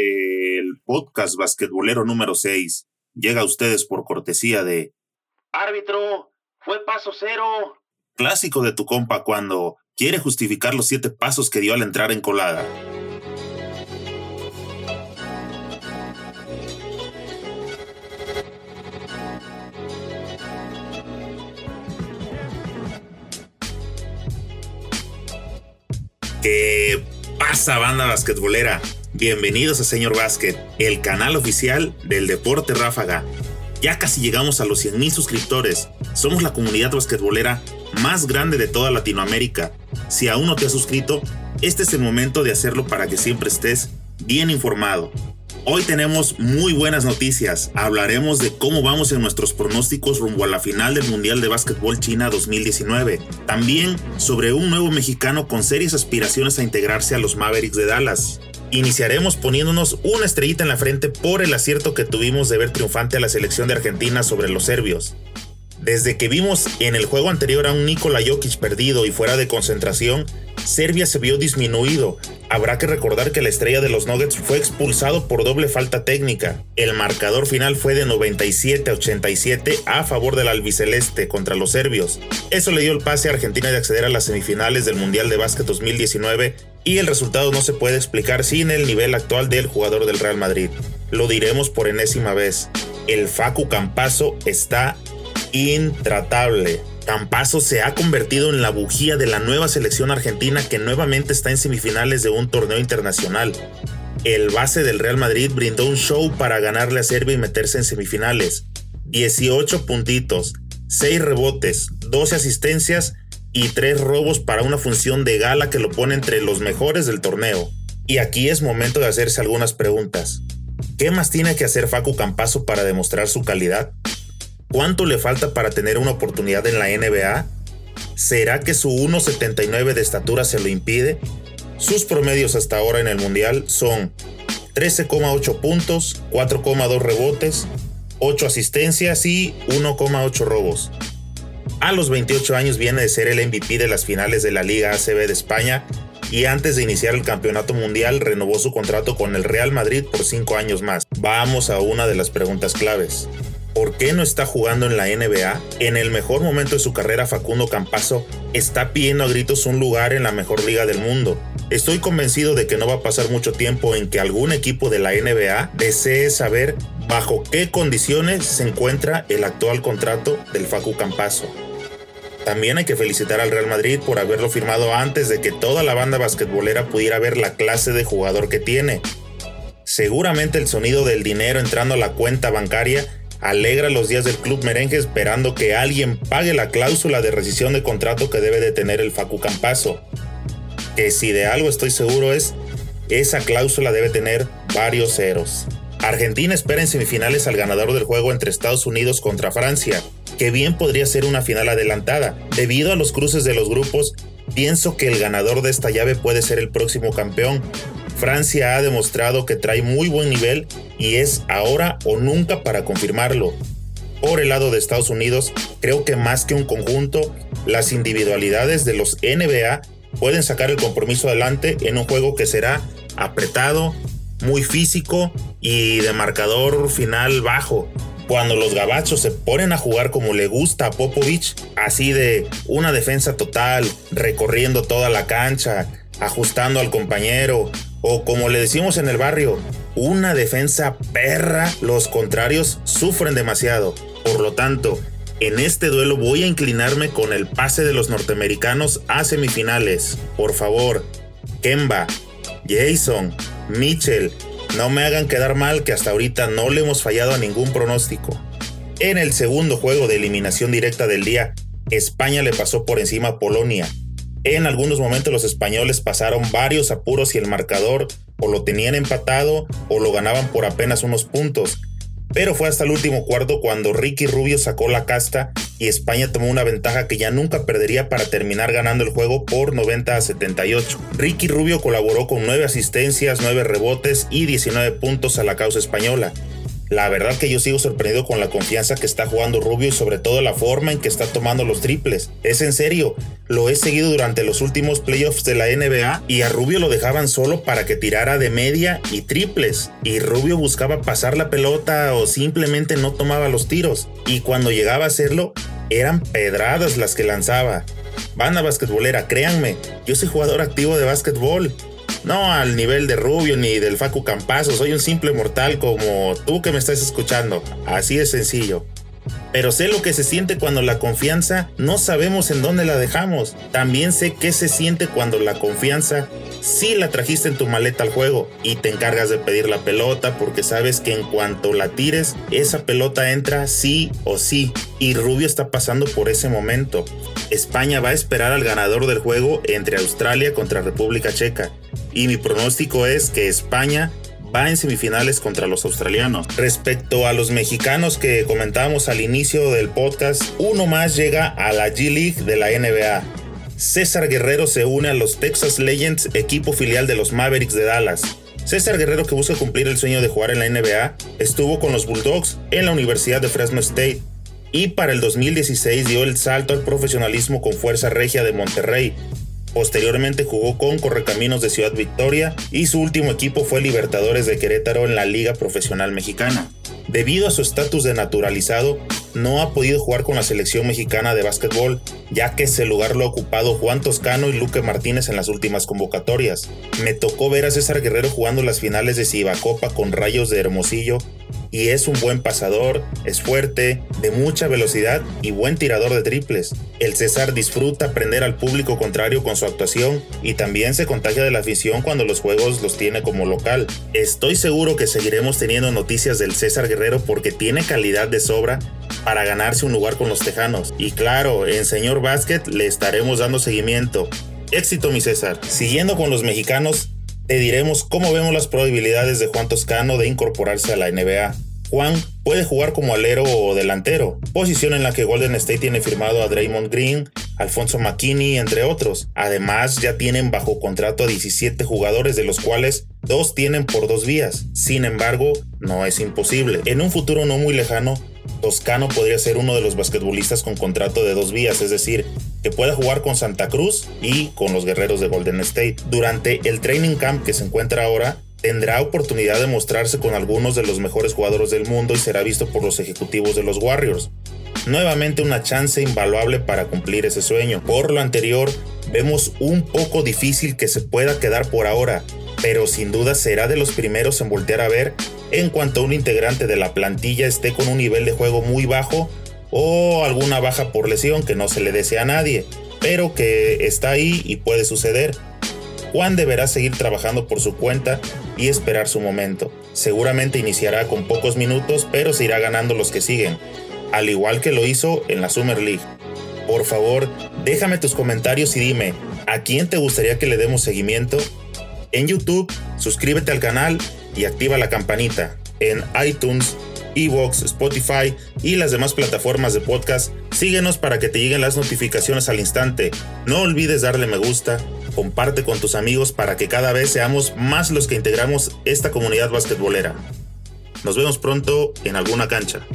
El podcast basquetbolero número 6 llega a ustedes por cortesía de Árbitro, fue paso cero. Clásico de tu compa cuando quiere justificar los siete pasos que dio al entrar en colada. ¿Qué pasa, banda basquetbolera? Bienvenidos a Señor Básquet, el canal oficial del deporte ráfaga. Ya casi llegamos a los 100.000 suscriptores. Somos la comunidad basquetbolera más grande de toda Latinoamérica. Si aún no te has suscrito, este es el momento de hacerlo para que siempre estés bien informado. Hoy tenemos muy buenas noticias. Hablaremos de cómo vamos en nuestros pronósticos rumbo a la final del Mundial de Básquetbol China 2019. También sobre un nuevo mexicano con serias aspiraciones a integrarse a los Mavericks de Dallas. Iniciaremos poniéndonos una estrellita en la frente por el acierto que tuvimos de ver triunfante a la selección de Argentina sobre los serbios. Desde que vimos en el juego anterior a un Nikola Jokic perdido y fuera de concentración, Serbia se vio disminuido. Habrá que recordar que la estrella de los Nuggets fue expulsado por doble falta técnica. El marcador final fue de 97 a 87 a favor del albiceleste contra los serbios. Eso le dio el pase a Argentina de acceder a las semifinales del Mundial de Básquet 2019 y el resultado no se puede explicar sin el nivel actual del jugador del Real Madrid. Lo diremos por enésima vez. El Facu Campazo está intratable. Campazo se ha convertido en la bujía de la nueva selección argentina que nuevamente está en semifinales de un torneo internacional. El base del Real Madrid brindó un show para ganarle a Serbia y meterse en semifinales. 18 puntitos, 6 rebotes, 12 asistencias y 3 robos para una función de gala que lo pone entre los mejores del torneo. Y aquí es momento de hacerse algunas preguntas. ¿Qué más tiene que hacer Facu Campazo para demostrar su calidad? ¿Cuánto le falta para tener una oportunidad en la NBA? ¿Será que su 1,79 de estatura se lo impide? Sus promedios hasta ahora en el Mundial son 13,8 puntos, 4,2 rebotes, 8 asistencias y 1,8 robos. A los 28 años viene de ser el MVP de las finales de la Liga ACB de España y antes de iniciar el campeonato mundial renovó su contrato con el Real Madrid por 5 años más. Vamos a una de las preguntas claves. ¿Por qué no está jugando en la NBA? En el mejor momento de su carrera, Facundo Campazo está pidiendo a gritos un lugar en la mejor liga del mundo. Estoy convencido de que no va a pasar mucho tiempo en que algún equipo de la NBA desee saber bajo qué condiciones se encuentra el actual contrato del Facu Campazo. También hay que felicitar al Real Madrid por haberlo firmado antes de que toda la banda basquetbolera pudiera ver la clase de jugador que tiene. Seguramente el sonido del dinero entrando a la cuenta bancaria alegra los días del club merengue esperando que alguien pague la cláusula de rescisión de contrato que debe de tener el Facu Campazo. Que si de algo estoy seguro es, esa cláusula debe tener varios ceros. Argentina espera en semifinales al ganador del juego entre Estados Unidos contra Francia, que bien podría ser una final adelantada. Debido a los cruces de los grupos, pienso que el ganador de esta llave puede ser el próximo campeón, Francia ha demostrado que trae muy buen nivel y es ahora o nunca para confirmarlo. Por el lado de Estados Unidos, creo que más que un conjunto, las individualidades de los NBA pueden sacar el compromiso adelante en un juego que será apretado, muy físico y de marcador final bajo. Cuando los gabachos se ponen a jugar como le gusta a Popovich, así de una defensa total, recorriendo toda la cancha, ajustando al compañero, o como le decimos en el barrio, una defensa perra, los contrarios sufren demasiado. Por lo tanto, en este duelo voy a inclinarme con el pase de los norteamericanos a semifinales. Por favor, Kemba, Jason, Mitchell, no me hagan quedar mal que hasta ahorita no le hemos fallado a ningún pronóstico. En el segundo juego de eliminación directa del día, España le pasó por encima a Polonia en algunos momentos los españoles pasaron varios apuros y el marcador o lo tenían empatado o lo ganaban por apenas unos puntos. Pero fue hasta el último cuarto cuando Ricky Rubio sacó la casta y España tomó una ventaja que ya nunca perdería para terminar ganando el juego por 90 a 78. Ricky Rubio colaboró con 9 asistencias, 9 rebotes y 19 puntos a la causa española. La verdad que yo sigo sorprendido con la confianza que está jugando Rubio y sobre todo la forma en que está tomando los triples. Es en serio, lo he seguido durante los últimos playoffs de la NBA y a Rubio lo dejaban solo para que tirara de media y triples. Y Rubio buscaba pasar la pelota o simplemente no tomaba los tiros. Y cuando llegaba a hacerlo, eran pedradas las que lanzaba. Banda basquetbolera, créanme, yo soy jugador activo de básquetbol no al nivel de Rubio ni del Facu Campazo, soy un simple mortal como tú que me estás escuchando. Así de sencillo. Pero sé lo que se siente cuando la confianza no sabemos en dónde la dejamos. También sé qué se siente cuando la confianza sí la trajiste en tu maleta al juego y te encargas de pedir la pelota porque sabes que en cuanto la tires, esa pelota entra sí o sí. Y Rubio está pasando por ese momento. España va a esperar al ganador del juego entre Australia contra República Checa. Y mi pronóstico es que España va en semifinales contra los australianos. Respecto a los mexicanos que comentábamos al inicio del podcast, uno más llega a la G League de la NBA. César Guerrero se une a los Texas Legends, equipo filial de los Mavericks de Dallas. César Guerrero, que busca cumplir el sueño de jugar en la NBA, estuvo con los Bulldogs en la Universidad de Fresno State y para el 2016 dio el salto al profesionalismo con Fuerza Regia de Monterrey, Posteriormente jugó con Correcaminos de Ciudad Victoria y su último equipo fue Libertadores de Querétaro en la Liga Profesional Mexicana. Debido a su estatus de naturalizado, no ha podido jugar con la selección mexicana de básquetbol, ya que ese lugar lo ha ocupado Juan Toscano y Luque Martínez en las últimas convocatorias. Me tocó ver a César Guerrero jugando las finales de Cibacopa con Rayos de Hermosillo y es un buen pasador, es fuerte, de mucha velocidad y buen tirador de triples. El César disfruta aprender al público contrario con su actuación y también se contagia de la afición cuando los juegos los tiene como local. Estoy seguro que seguiremos teniendo noticias del César Guerrero porque tiene calidad de sobra para ganarse un lugar con los Tejanos. Y claro, en Señor Basket le estaremos dando seguimiento. Éxito mi César. Siguiendo con los mexicanos, te diremos cómo vemos las probabilidades de Juan Toscano de incorporarse a la NBA. Juan puede jugar como alero o delantero, posición en la que Golden State tiene firmado a Draymond Green, Alfonso McKinney, entre otros. Además, ya tienen bajo contrato a 17 jugadores, de los cuales dos tienen por dos vías. Sin embargo, no es imposible. En un futuro no muy lejano, Toscano podría ser uno de los basquetbolistas con contrato de dos vías, es decir, que pueda jugar con Santa Cruz y con los guerreros de Golden State. Durante el training camp que se encuentra ahora, tendrá oportunidad de mostrarse con algunos de los mejores jugadores del mundo y será visto por los ejecutivos de los Warriors. Nuevamente una chance invaluable para cumplir ese sueño. Por lo anterior, vemos un poco difícil que se pueda quedar por ahora, pero sin duda será de los primeros en voltear a ver en cuanto un integrante de la plantilla esté con un nivel de juego muy bajo o alguna baja por lesión que no se le desea a nadie, pero que está ahí y puede suceder. Juan deberá seguir trabajando por su cuenta y esperar su momento. Seguramente iniciará con pocos minutos, pero se irá ganando los que siguen, al igual que lo hizo en la Summer League. Por favor, déjame tus comentarios y dime, ¿a quién te gustaría que le demos seguimiento? En YouTube, suscríbete al canal y activa la campanita. En iTunes, Evox, Spotify y las demás plataformas de podcast, síguenos para que te lleguen las notificaciones al instante. No olvides darle me gusta, comparte con tus amigos para que cada vez seamos más los que integramos esta comunidad basquetbolera. Nos vemos pronto en alguna cancha.